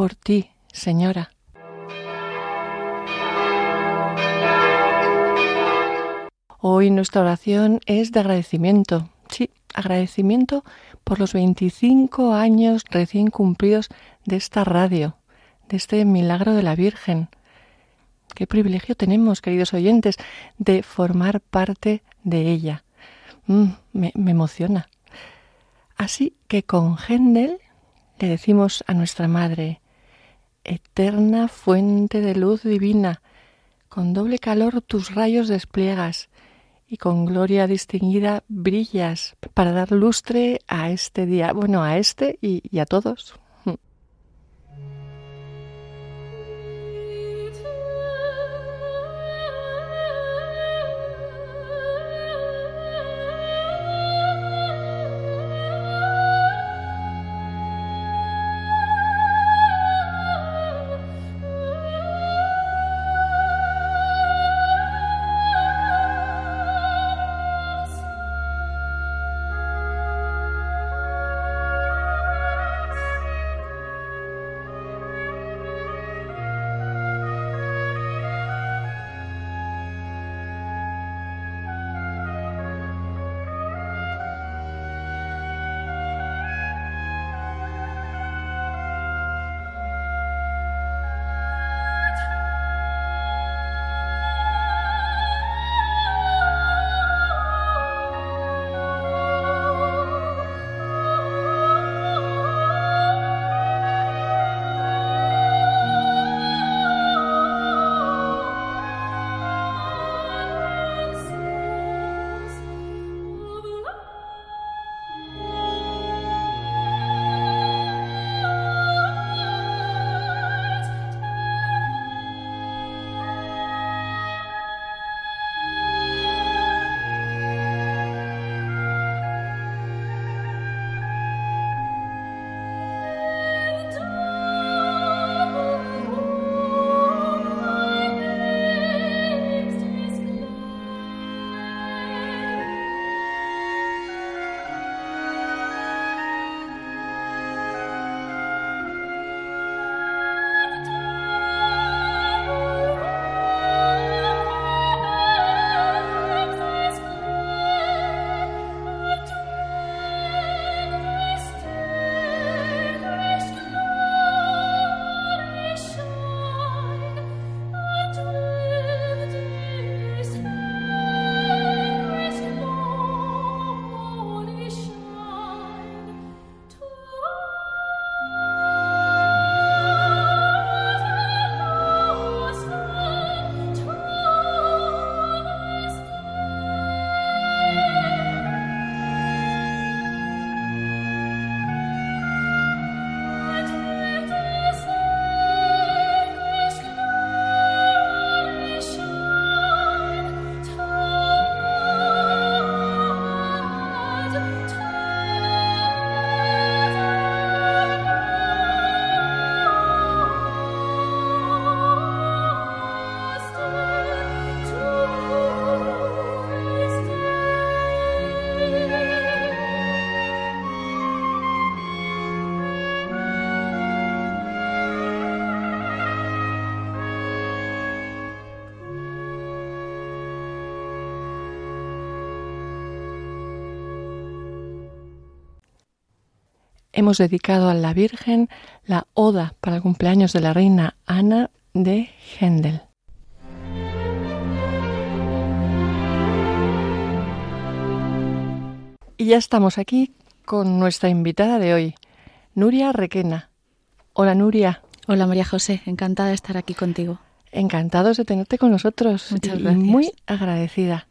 por ti, Señora. Hoy nuestra oración es de agradecimiento. Sí, agradecimiento por los 25 años recién cumplidos de esta radio, de este milagro de la Virgen. Qué privilegio tenemos, queridos oyentes, de formar parte de ella. Mm, me, me emociona. Así que con Händel le decimos a nuestra Madre, Eterna fuente de luz divina, con doble calor tus rayos despliegas y con gloria distinguida brillas para dar lustre a este día, bueno, a este y, y a todos. Hemos dedicado a la Virgen la Oda para el cumpleaños de la reina Ana de Händel. Y ya estamos aquí con nuestra invitada de hoy, Nuria Requena. Hola Nuria. Hola María José, encantada de estar aquí contigo. Encantados de tenerte con nosotros. Muchas gracias. Muy agradecida.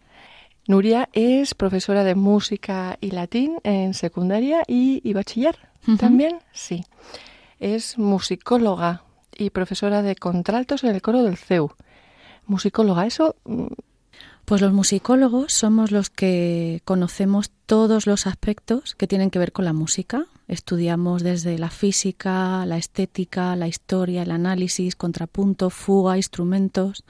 Nuria es profesora de música y latín en secundaria y, y bachiller. ¿También? Sí. es musicóloga y profesora de contraltos en el coro del CEU. Musicóloga, eso pues los musicólogos somos los que conocemos todos los aspectos que tienen que ver con la música. Estudiamos desde la física, la estética, la historia, el análisis, contrapunto, fuga, instrumentos.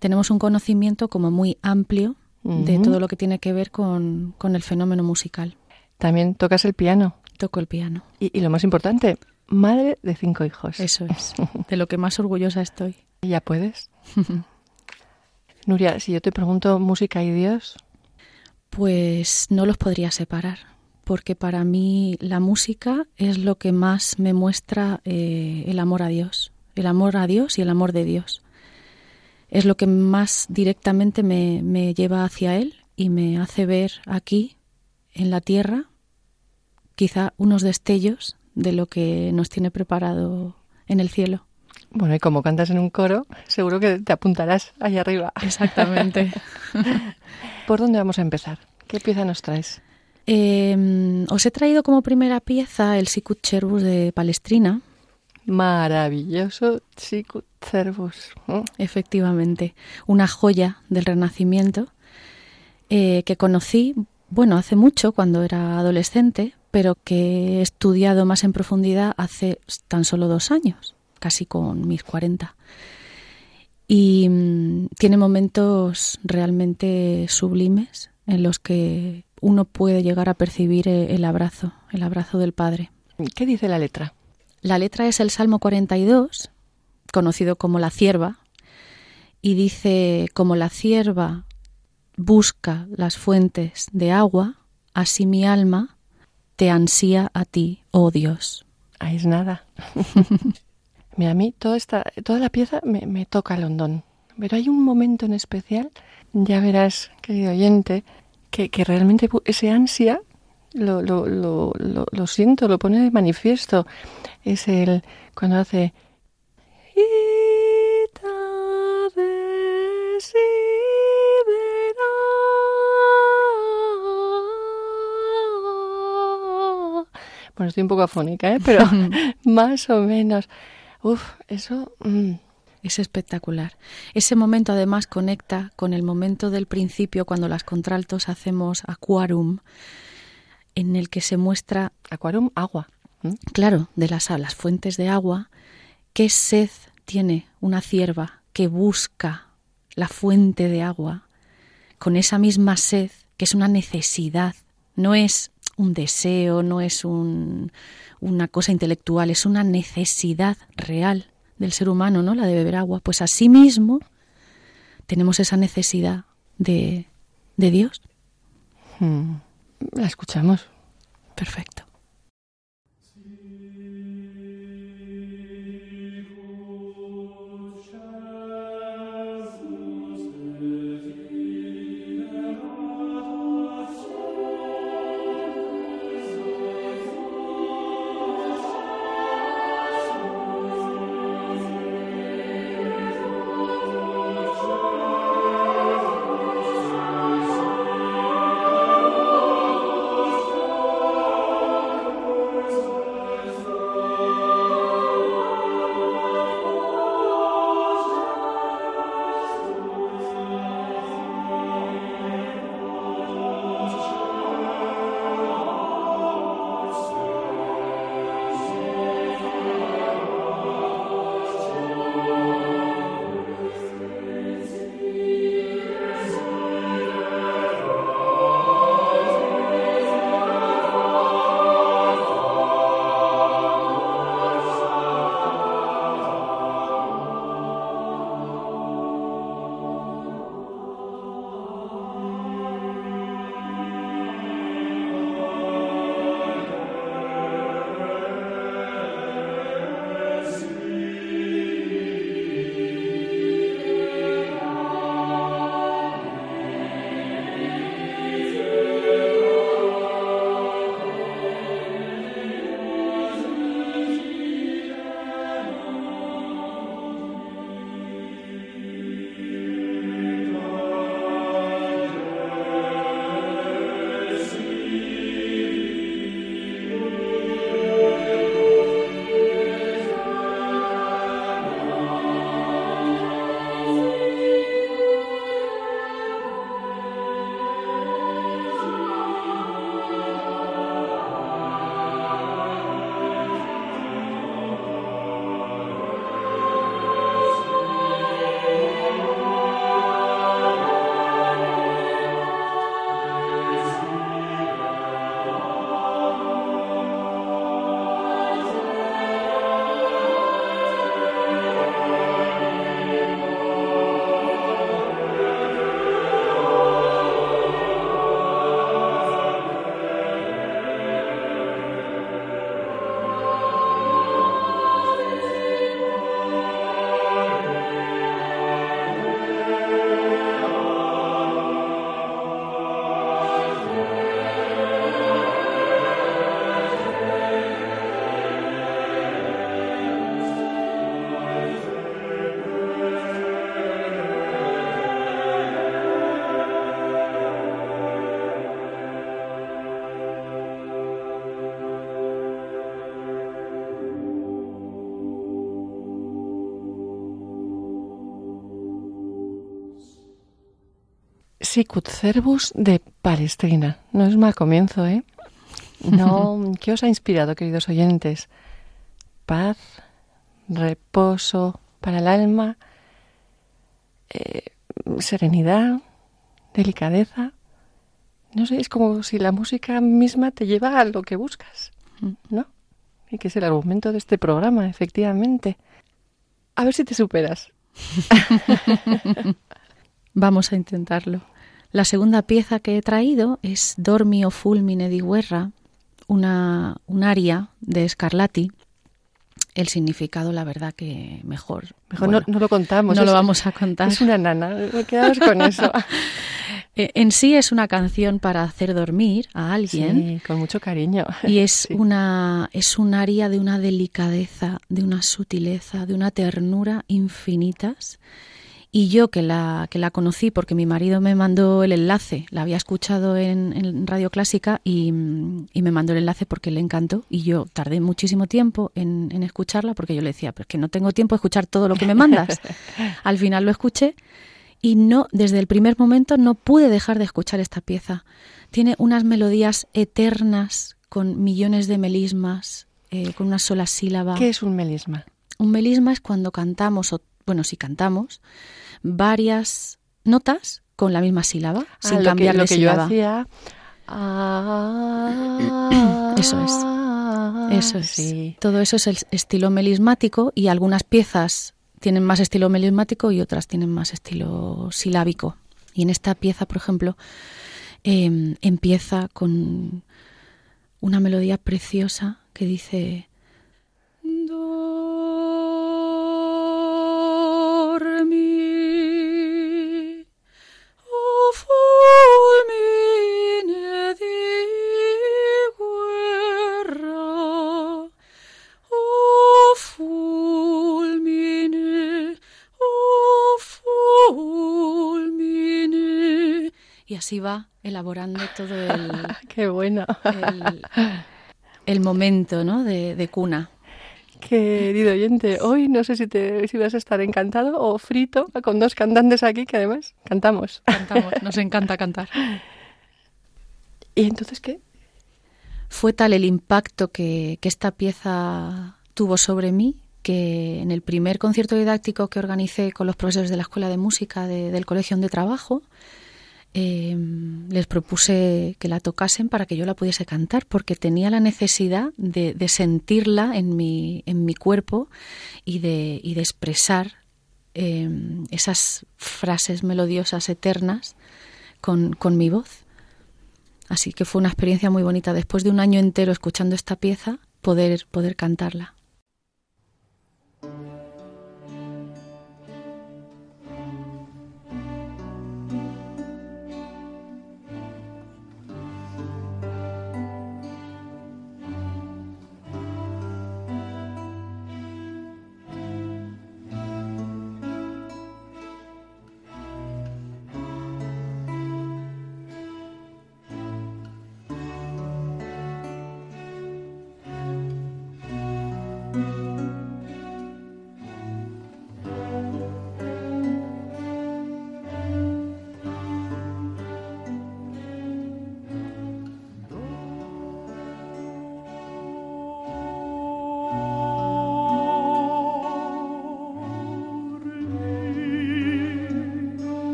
Tenemos un conocimiento como muy amplio de todo lo que tiene que ver con, el fenómeno musical. También tocas el piano. Toco el piano. Y, y, lo más importante, madre de cinco hijos. Eso es, de lo que más orgullosa estoy. ¿Ya puedes? Nuria, si yo te pregunto música y Dios. Pues no los podría separar, porque para mí la música es lo que más me muestra eh, el amor a Dios, el amor a Dios y el amor de Dios. Es lo que más directamente me, me lleva hacia Él y me hace ver aquí, en la tierra, quizá unos destellos de lo que nos tiene preparado en el cielo. Bueno, y como cantas en un coro, seguro que te apuntarás allá arriba. Exactamente. ¿Por dónde vamos a empezar? ¿Qué pieza nos traes? Em, os he traído como primera pieza el Sicut Cervus de Palestrina. Maravilloso Sicut Cervus. Efectivamente, una joya del Renacimiento eh, que conocí, bueno, hace mucho, cuando era adolescente, pero que he estudiado más en profundidad hace tan solo dos años casi con mis 40. Y mm, tiene momentos realmente sublimes en los que uno puede llegar a percibir eh, el abrazo, el abrazo del Padre. ¿Qué dice la letra? La letra es el Salmo 42, conocido como la cierva, y dice, como la cierva busca las fuentes de agua, así mi alma te ansía a ti, oh Dios. Ahí es nada. Mira, a mí toda, esta, toda la pieza me, me toca el hondón. Pero hay un momento en especial, ya verás, querido oyente, que, que realmente ese ansia lo, lo, lo, lo, siento, lo pone de manifiesto. Es el cuando hace Bueno, estoy un poco afónica, ¿eh? pero más o menos. Uf, eso... Mm. Es espectacular. Ese momento además conecta con el momento del principio cuando las contraltos hacemos aquarum, en el que se muestra... Aquarum, agua. Claro, de las, las fuentes de agua. ¿Qué sed tiene una cierva que busca la fuente de agua con esa misma sed, que es una necesidad? No es un deseo, no es un, una cosa intelectual, es una necesidad real del ser humano, ¿no? La de beber agua. Pues asimismo tenemos esa necesidad de, de Dios. Hmm. La escuchamos. Perfecto. Sicut Cervus de Palestrina. No es mal comienzo, ¿eh? No, ¿qué os ha inspirado, queridos oyentes? Paz, reposo para el alma, eh, serenidad, delicadeza. No sé, es como si la música misma te lleva a lo que buscas, ¿no? Y que es el argumento de este programa, efectivamente. A ver si te superas. Vamos a intentarlo. La segunda pieza que he traído es Dormi o fulmine di guerra, una, un aria de Scarlatti. El significado, la verdad, que mejor. Mejor no, lo contamos. No lo vamos a contar. Es una nana, quedamos con eso. Eh, en sí es una canción para hacer dormir a alguien. Sí, con mucho cariño. Y es una es un aria de una delicadeza, de una sutileza, de una ternura infinitas. Y yo que la, que la conocí porque mi marido me mandó el enlace, la había escuchado en, Radio Clásica y, me mandó el enlace porque le encantó y yo tardé muchísimo tiempo en, en escucharla porque yo le decía, pero es que no tengo tiempo de escuchar todo lo que me mandas. Al final lo escuché y no, desde el primer momento no pude dejar de escuchar esta pieza. Tiene unas melodías eternas con millones de melismas, eh, con una sola sílaba. ¿Qué es un melisma? Un melisma es cuando cantamos, o, bueno, si cantamos, varias notas con la misma sílaba, ah, sin cambiar que, lo que Yo hacía... Ah, eso es. Eso es. Todo eso es el estilo melismático y algunas piezas tienen más estilo melismático y otras tienen más estilo silábico. Y en esta pieza, por ejemplo, em, empieza con una melodía preciosa que dice así va elaborando todo el... ¡Qué bueno! El, momento ¿no? de, cuna. Querido oyente, hoy no sé si, te, si vas a estar encantado o frito con dos cantantes aquí que además cantamos. Cantamos, nos encanta cantar. ¿Y entonces qué? Fue tal el impacto que, esta pieza tuvo sobre mí que en el primer concierto didáctico que organicé con los profesores de la Escuela de Música del Colegio donde trabajo, Em, les propuse que la tocasen para que yo la pudiese cantar, porque tenía la necesidad de, sentirla en mi, en mi cuerpo y de, de expresar em, esas frases melodiosas eternas con, con mi voz. Así que fue una experiencia muy bonita, después de un año entero escuchando esta pieza, poder, poder cantarla.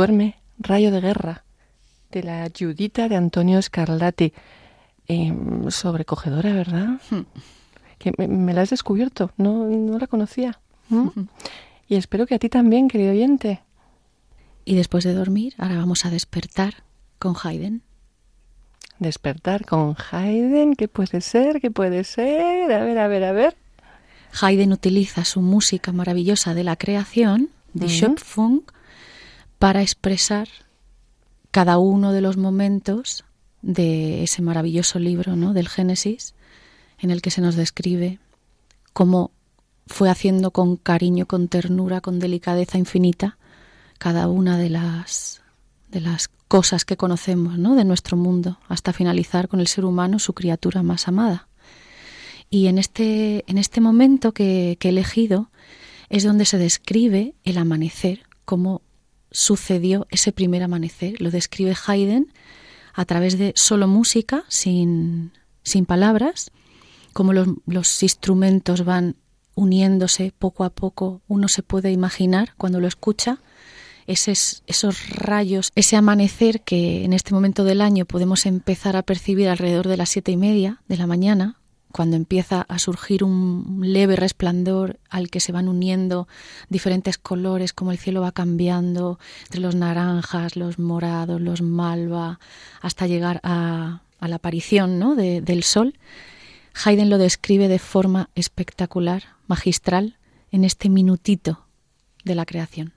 Duerme, rayo de guerra, de la Judita de Antonio Scarlatti. Em, sobrecogedora, ¿verdad? Hmm. Que me, la has descubierto, no, no la conocía. ¿Mm? Y espero que a ti también, querido oyente. Y después de dormir, ahora vamos a despertar con Haydn. Despertar con Haydn, ¿qué puede ser? ¿Qué puede ser? A ver, a ver, a ver. Haydn utiliza su música maravillosa de la creación, de Schöpfung, para expresar cada uno de los momentos de ese maravilloso libro ¿no? del Génesis, en el que se nos describe cómo fue haciendo con cariño, con ternura, con delicadeza infinita cada una de las de las cosas que conocemos ¿no? de nuestro mundo, hasta finalizar con el ser humano, su criatura más amada. Y en este, en este momento que, que he elegido es donde se describe el amanecer, cómo sucedió ese primer amanecer. Lo describe Haydn a través de solo música, sin, sin palabras, cómo los, los instrumentos van uniéndose poco a poco. Uno se puede imaginar cuando lo escucha esos, esos rayos, ese amanecer que en este momento del año podemos empezar a percibir alrededor de las siete y media de la mañana, cuando empieza a surgir un leve resplandor al que se van uniendo diferentes colores, como el cielo va cambiando entre los naranjas, los morados, los malva, hasta llegar a, la aparición ¿no? del sol, Haydn lo describe de forma espectacular, magistral, en este minutito de la creación.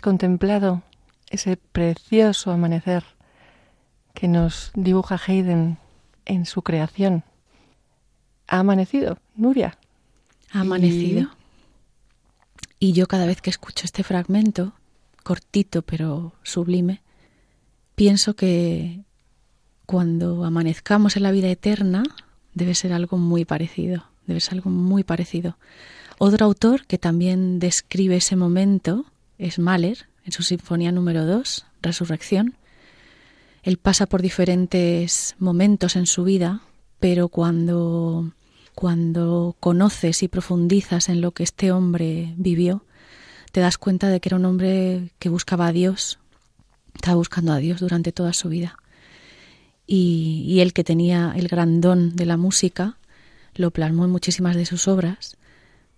Contemplado ese precioso amanecer que nos dibuja Haydn en su creación? Ha amanecido, Nuria. Ha amanecido. Y... y yo cada vez que escucho este fragmento, cortito pero sublime, pienso que cuando amanezcamos en la vida eterna debe ser algo muy parecido, debe ser algo muy parecido. Otro autor que también describe ese momento es Mahler, en su Sinfonía número 2, Resurrección. Él pasa por diferentes momentos en su vida, pero cuando, cuando conoces y profundizas en lo que este hombre vivió, te das cuenta de que era un hombre que buscaba a Dios, estaba buscando a Dios durante toda su vida. Y, y él que tenía el gran don de la música, lo plasmó en muchísimas de sus obras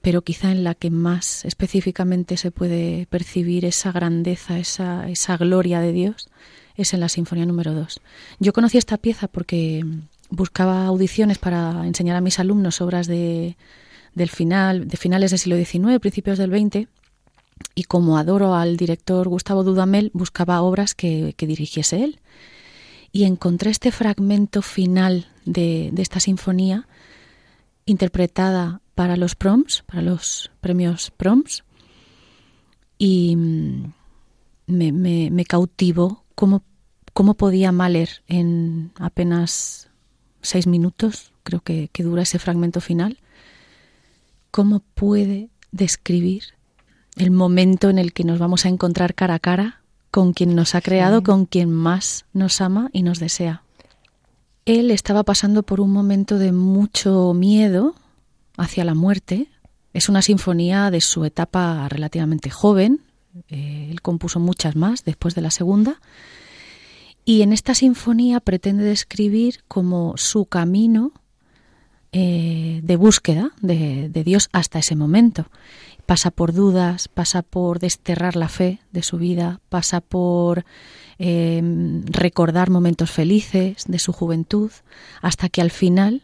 pero quizá en la que más específicamente se puede percibir esa grandeza, esa, esa gloria de Dios, es en la Sinfonía número 2. Yo conocí esta pieza porque buscaba audiciones para enseñar a mis alumnos obras de, del final, de finales del siglo XIX, principios del XX, y como adoro al director Gustavo Dudamel, buscaba obras que, que dirigiese él. Y encontré este fragmento final de, de esta sinfonía, interpretada para los proms, para los premios proms, y mm, me, me, cautivó cómo, cómo, podía Mahler en apenas seis minutos, creo que, que dura ese fragmento final, cómo puede describir el momento en el que nos vamos a encontrar cara a cara con quien nos ha creado, con quien más nos ama y nos desea. Él estaba pasando por un momento de mucho miedo, hacia la muerte. Es una sinfonía de su etapa relativamente joven. Eh, él compuso muchas más después de la segunda. Y en esta sinfonía pretende describir como su camino eh, de búsqueda de, Dios hasta ese momento. Pasa por dudas, pasa por desterrar la fe de su vida, pasa por eh, recordar momentos felices de su juventud, hasta que al final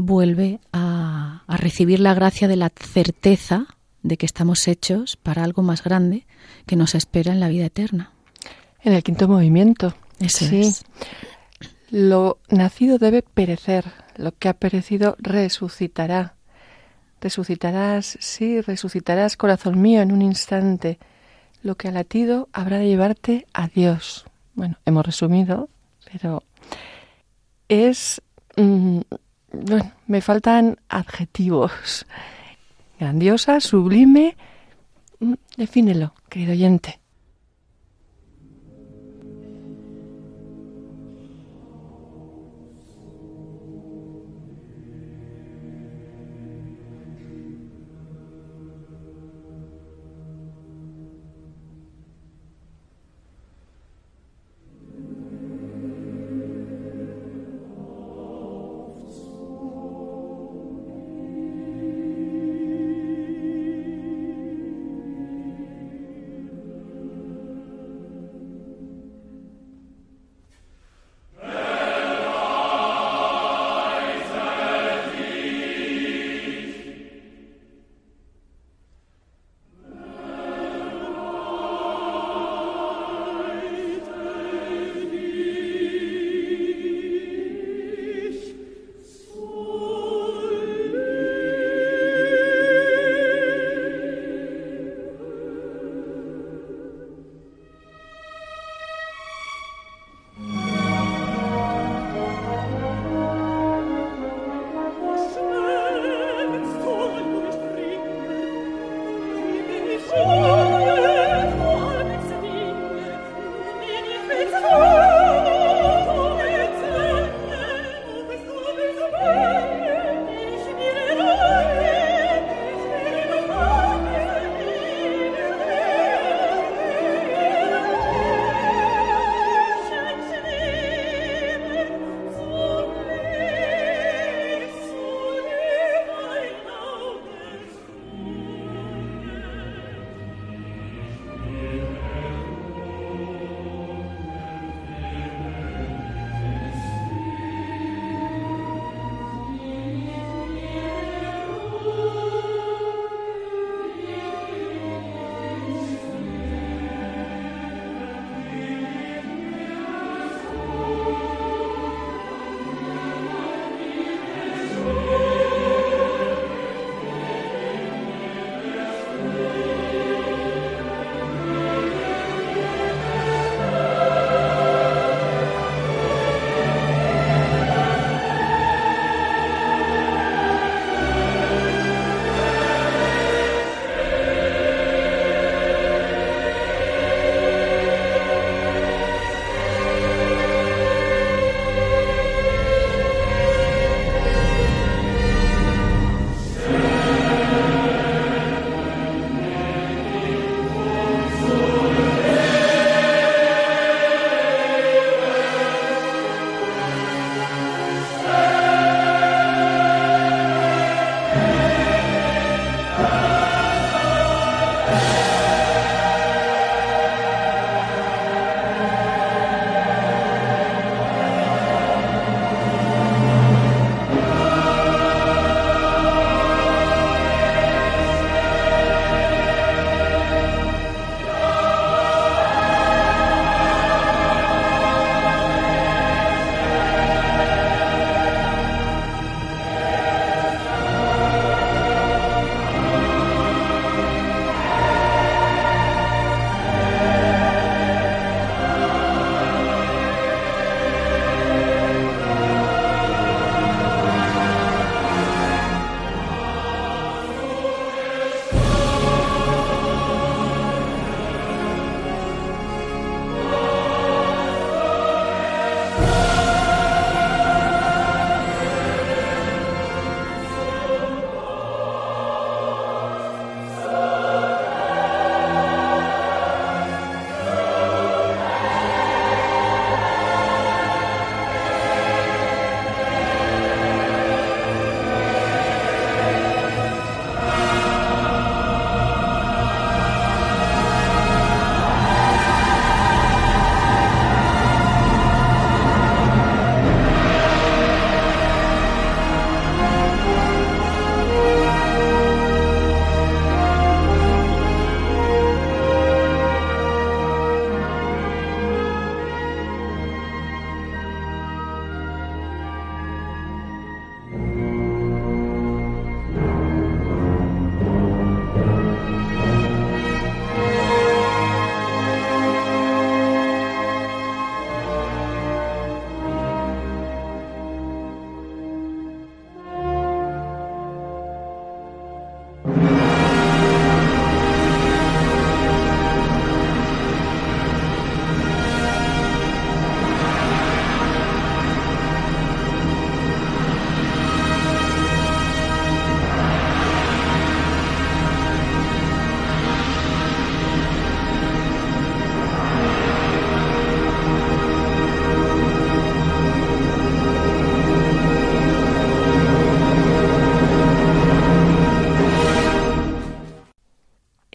vuelve a, a recibir la gracia de la certeza de que estamos hechos para algo más grande que nos espera en la vida eterna. En el quinto movimiento. Eso sí. es. Lo nacido debe perecer, lo que ha perecido resucitará. Resucitarás, sí, resucitarás, corazón mío, en un instante. Lo que ha latido habrá de llevarte a Dios. Bueno, hemos resumido, pero es... mm, bueno, me faltan adjetivos. Grandiosa, sublime. Mm, Defínelo, querido oyente.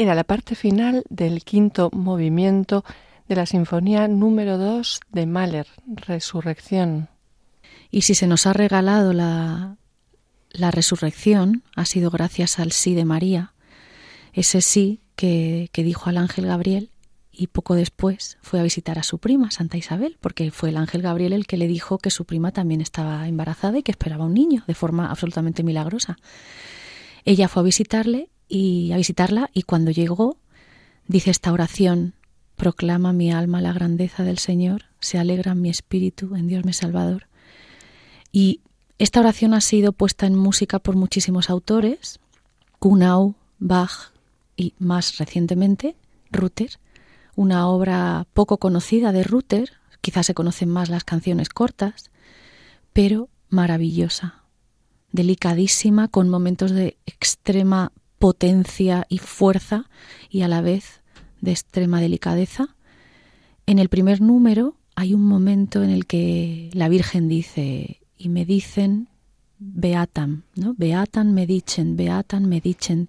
Era la parte final del quinto movimiento de la Sinfonía número 2 de Mahler, Resurrección. Y si se nos ha regalado la, la resurrección, ha sido gracias al sí de María, ese sí que, que dijo al ángel Gabriel y poco después fue a visitar a su prima, Santa Isabel, porque fue el ángel Gabriel el que le dijo que su prima también estaba embarazada y que esperaba un niño de forma absolutamente milagrosa. Ella fue a visitarle y a visitarla y cuando llegó dice esta oración: Proclama mi alma la grandeza del Señor, se alegra mi espíritu en Dios mi Salvador. Y esta oración ha sido puesta en música por muchísimos autores, Kunau, Bach y más recientemente Ruther una obra poco conocida de Ruther, quizás se conocen más las canciones cortas, pero maravillosa, delicadísima, con momentos de extrema potencia y fuerza y a la vez de extrema delicadeza. En el primer número hay un momento en el que la Virgen dice, y me dicen Beatam, ¿no? Beatam me dicen, Beatam me dicen.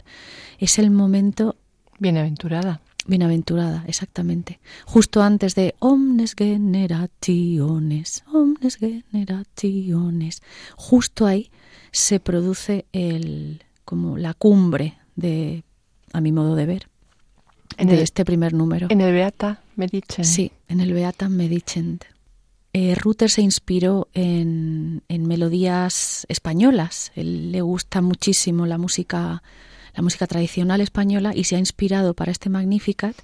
Es el momento... Bienaventurada. Bienaventurada, exactamente. Justo antes de omnes generationes, omnes generationes. Justo ahí se produce el como la cumbre de a mi modo de ver en de este primer número. En el Beata Medicent. Sí, en el Beata Medicent. Eh, Ruther se inspiró en, en melodías españolas. Él le gusta muchísimo la música la música tradicional española y se ha inspirado para este Magnificat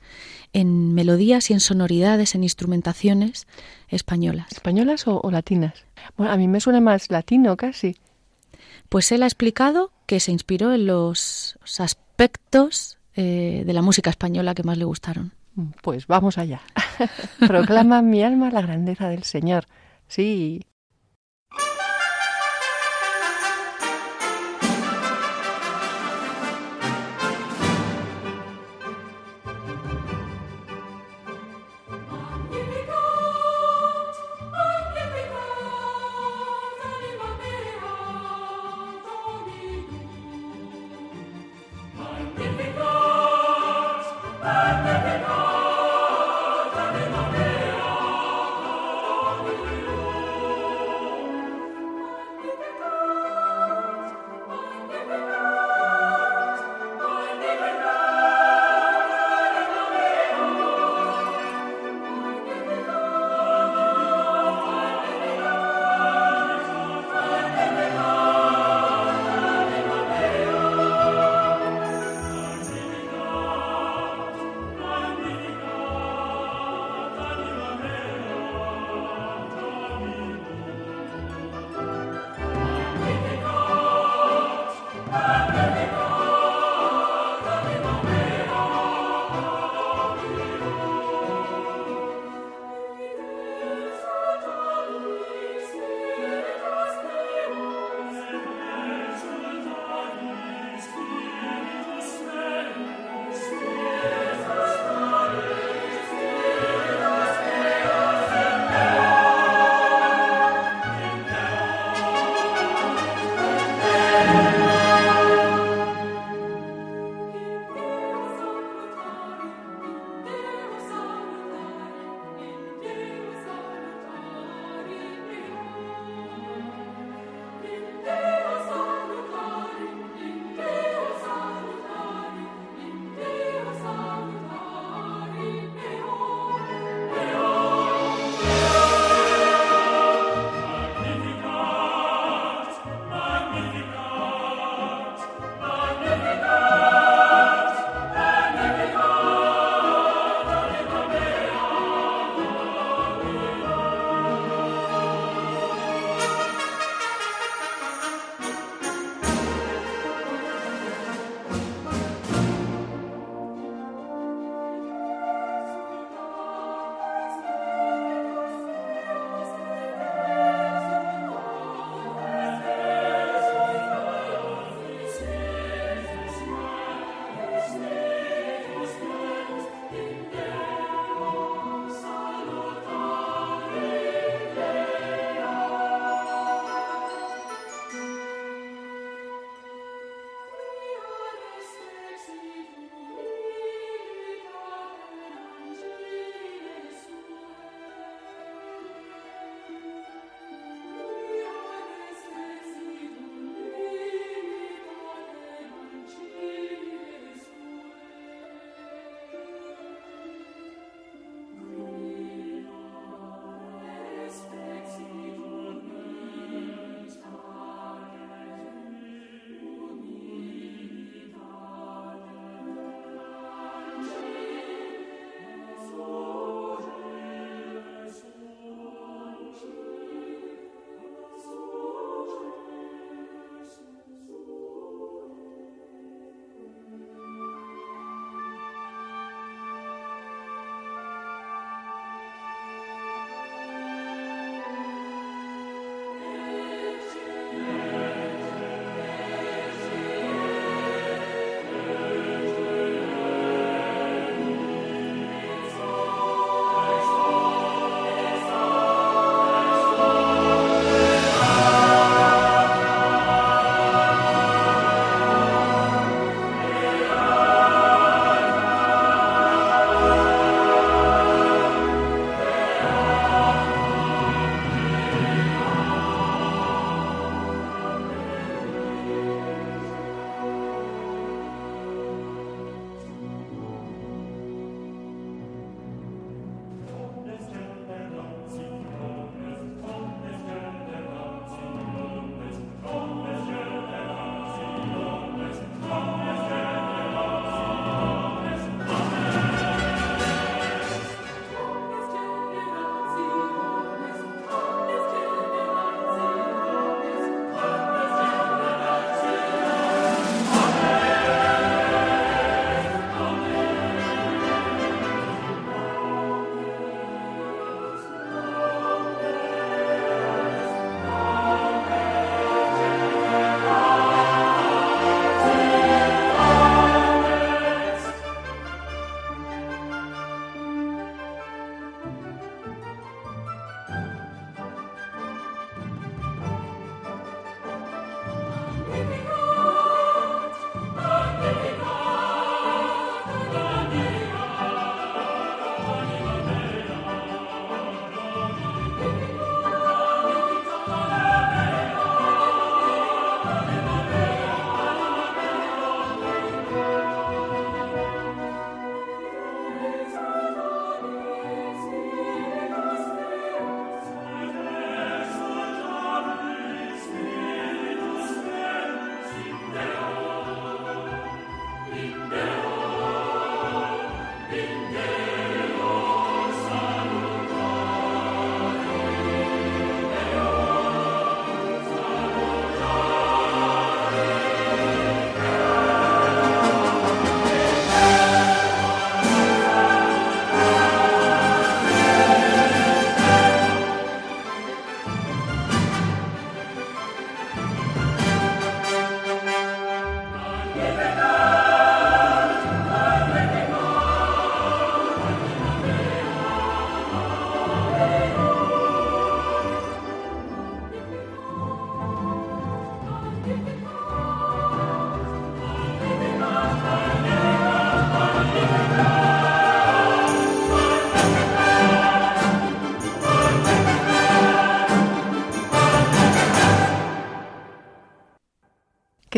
en melodías y en sonoridades, en instrumentaciones españolas. ¿Españolas o, latinas? Bueno, a mí me suena más latino casi. Pues él ha explicado que se inspiró en los aspectos eh, de la música española que más le gustaron. Pues vamos allá. Proclama mi alma la grandeza del Señor. Sí,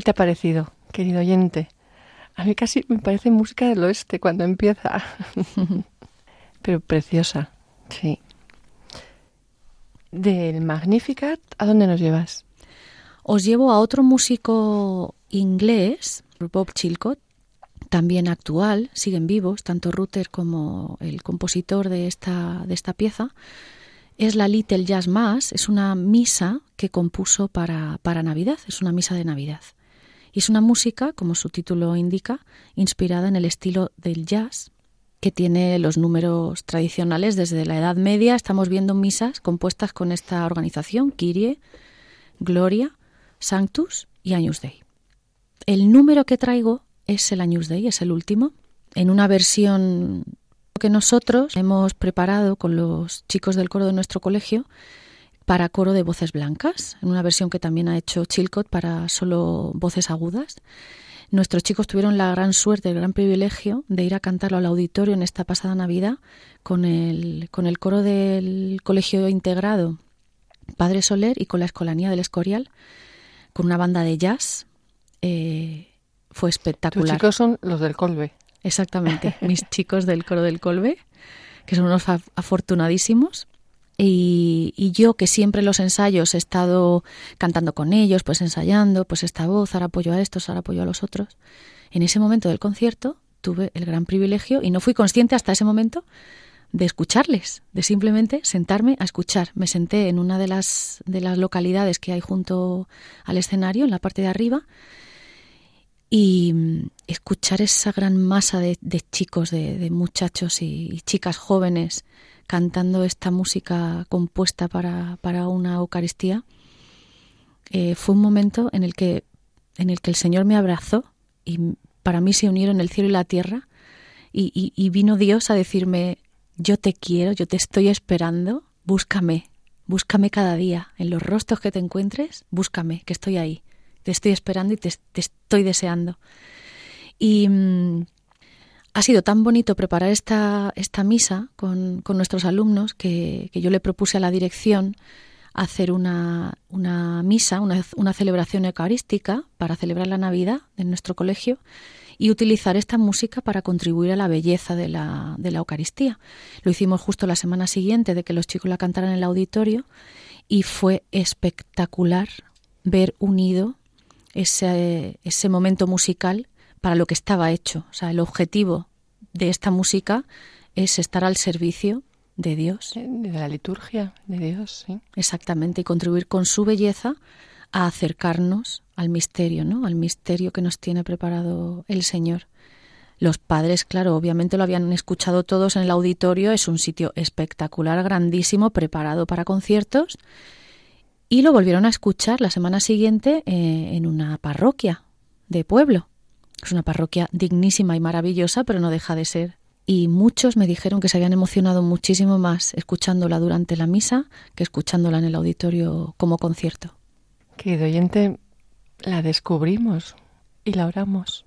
¿Qué te ha parecido, querido oyente? A mí casi me parece música del oeste cuando empieza. Pero preciosa, sí. Del Magnificat, ¿a dónde nos llevas? Os llevo a otro músico inglés, Bob Chilcott, también actual, siguen vivos, tanto Ruther como el compositor de esta, de esta pieza. Es la Little Jazz Mass, es una misa que compuso para, para Navidad, es una misa de Navidad. Y es una música, como su título indica, inspirada en el estilo del jazz, que tiene los números tradicionales desde la Edad Media. Estamos viendo misas compuestas con esta organización, Kyrie, Gloria, Sanctus y Agnus Dei. El número que traigo es el Agnus Dei, es el último, en una versión que nosotros hemos preparado con los chicos del coro de nuestro colegio para coro de voces blancas, en una versión que también ha hecho Chilcott para solo voces agudas. Nuestros chicos tuvieron la gran suerte, el gran privilegio de ir a cantarlo al auditorio en esta pasada Navidad con el, con el coro del Colegio Integrado Padre Soler y con la Escolanía del Escorial, con una banda de jazz. Eh, fue espectacular. Tus chicos son los del Colbe. Exactamente, mis chicos del coro del Colbe, que son unos afortunadísimos. Y, yo que siempre los ensayos he estado cantando con ellos, pues ensayando, pues esta voz, ahora apoyo a estos, ahora apoyo a los otros. En ese momento del concierto tuve el gran privilegio y no fui consciente hasta ese momento de escucharles, de simplemente sentarme a escuchar. Me senté en una de las, de las localidades que hay junto al escenario, en la parte de arriba, y escuchar esa gran masa de, chicos, de, muchachos y chicas jóvenes cantando esta música compuesta para, para una Eucaristía, eh, fue un momento en el, que, en el que el Señor me abrazó y para mí se unieron el cielo y la tierra y, vino Dios a decirme, yo te quiero, yo te estoy esperando, búscame, búscame cada día, en los rostros que te encuentres, búscame, que estoy ahí, te estoy esperando y te, te estoy deseando. Y, mm, ha sido tan bonito preparar esta, esta misa con, nuestros alumnos que, yo le propuse a la dirección hacer una, una misa, una, una, celebración eucarística para celebrar la Navidad en nuestro colegio y utilizar esta música para contribuir a la belleza de la, de la Eucaristía. Lo hicimos justo la semana siguiente de que los chicos la cantaran en el auditorio y fue espectacular ver unido ese, ese momento musical para lo que estaba hecho. O sea, el objetivo de esta música es estar al servicio de Dios. De la liturgia de Dios, sí. Exactamente, y contribuir con su belleza a acercarnos al misterio, ¿no? Al misterio que nos tiene preparado el Señor. Los padres, claro, obviamente lo habían escuchado todos en el auditorio, es un sitio espectacular, grandísimo, preparado para conciertos, y lo volvieron a escuchar la semana siguiente eh, en una parroquia de pueblo. Es una parroquia dignísima y maravillosa, pero no deja de ser. Y muchos me dijeron que se habían emocionado muchísimo más escuchándola durante la misa que escuchándola en el auditorio como concierto. Querido oyente, la descubrimos y la oramos.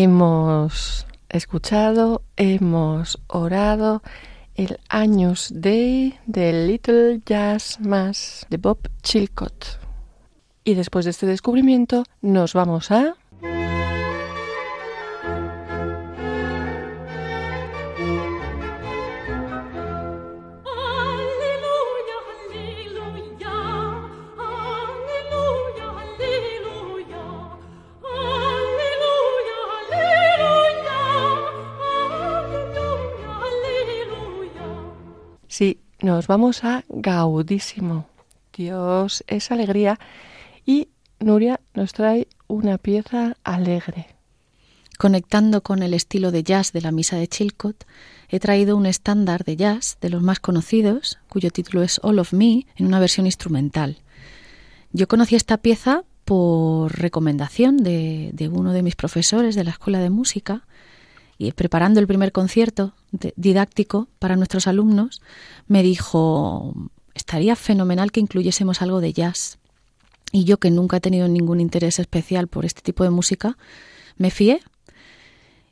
Hemos escuchado, hemos orado el Años Day de Little Jazz Mass de Bob Chilcott. Y después de este descubrimiento nos vamos a... nos vamos a Gaudísimo. Dios es alegría y Nuria nos trae una pieza alegre. Conectando con el estilo de jazz de la misa de Chilcott, he traído un estándar de jazz de los más conocidos, cuyo título es All of Me, en una versión instrumental. Yo conocí esta pieza por recomendación de, de uno de mis profesores de la escuela de música, y preparando el primer concierto didáctico para nuestros alumnos, me dijo, estaría fenomenal que incluyésemos algo de jazz. Y yo, que nunca he tenido ningún interés especial por este tipo de música, me fié.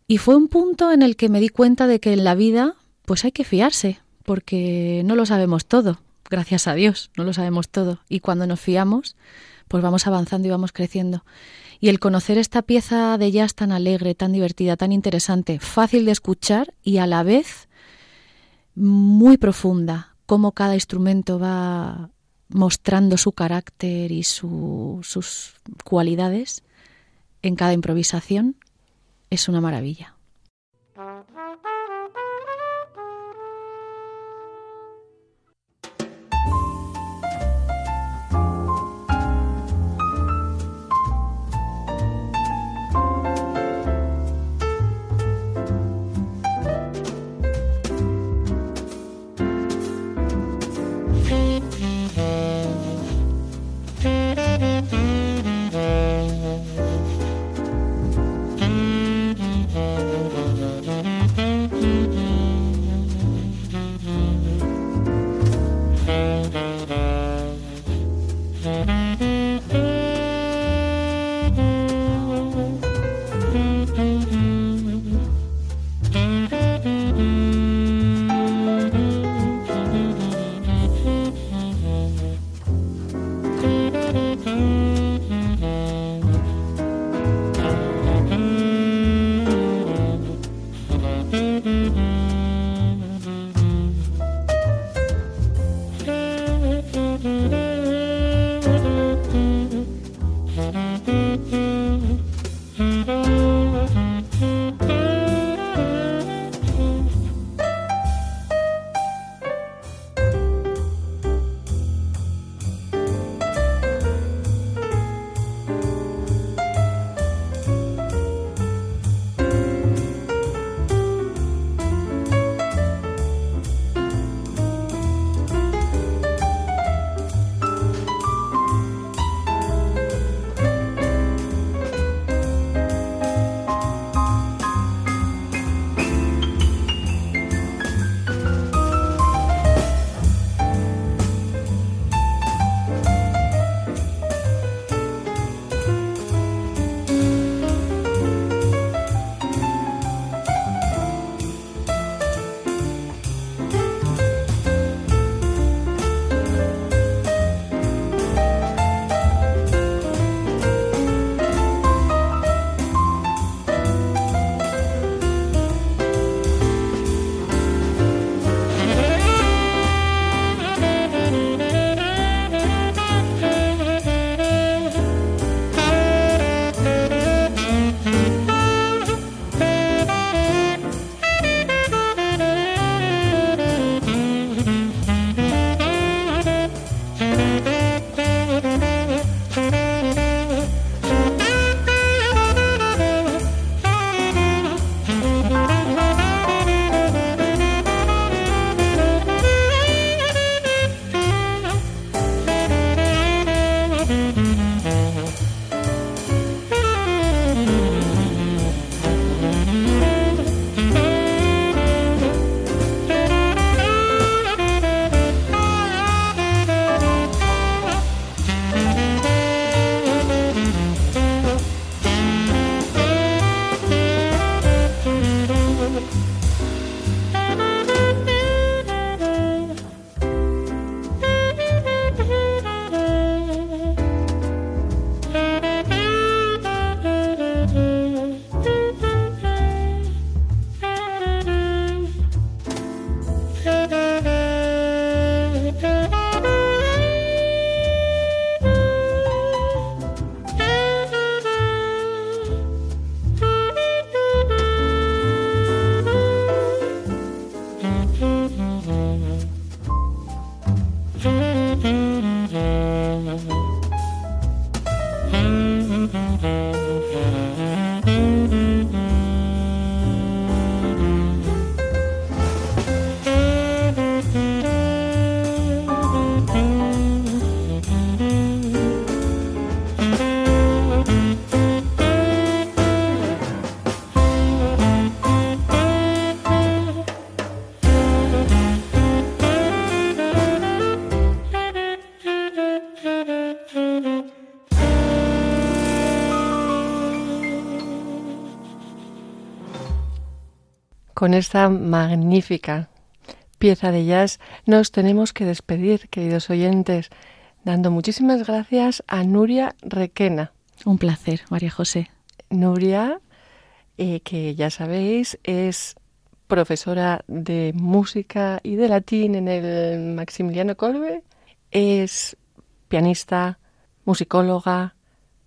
Y fue un punto en el que me di cuenta de que en la vida pues hay que fiarse, porque no lo sabemos todo, gracias a Dios, no lo sabemos todo. Y cuando nos fiamos, pues vamos avanzando y vamos creciendo. Y el conocer esta pieza de jazz tan alegre, tan divertida, tan interesante, fácil de escuchar y a la vez muy profunda, cómo cada instrumento va mostrando su carácter y sus cualidades en cada improvisación, es una maravilla. Con esta magnífica pieza de jazz nos tenemos que despedir, queridos oyentes, dando muchísimas gracias a Nuria Requena. Un placer, María José. Nuria, eh, que ya sabéis, es profesora de música y de latín en el Maximiliano Colbe, es pianista, musicóloga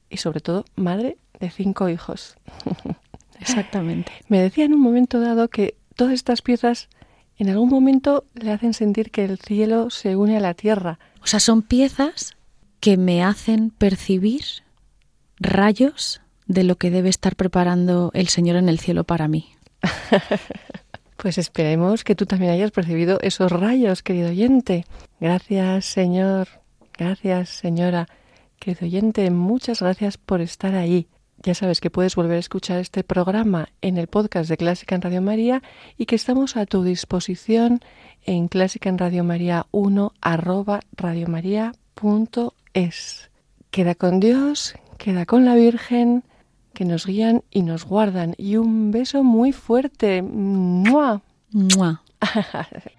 y sobre todo madre de cinco hijos. Exactamente. Me decía en un momento dado que todas estas piezas en algún momento le hacen sentir que el cielo se une a la tierra. O sea, son piezas que me hacen percibir rayos de lo que debe estar preparando el Señor en el cielo para mí. pues esperemos que tú también hayas percibido esos rayos, querido oyente. Gracias, Señor. Gracias, señora. Querido oyente, muchas gracias por estar ahí. Ya sabes que puedes volver a escuchar este programa en el podcast de Clásica en Radio María y que estamos a tu disposición en Clásica en Radio María 1 arroba radiomaria.es. Queda con Dios, queda con la Virgen, que nos guían y nos guardan. Y un beso muy fuerte. ¡Mua! ¡Mua!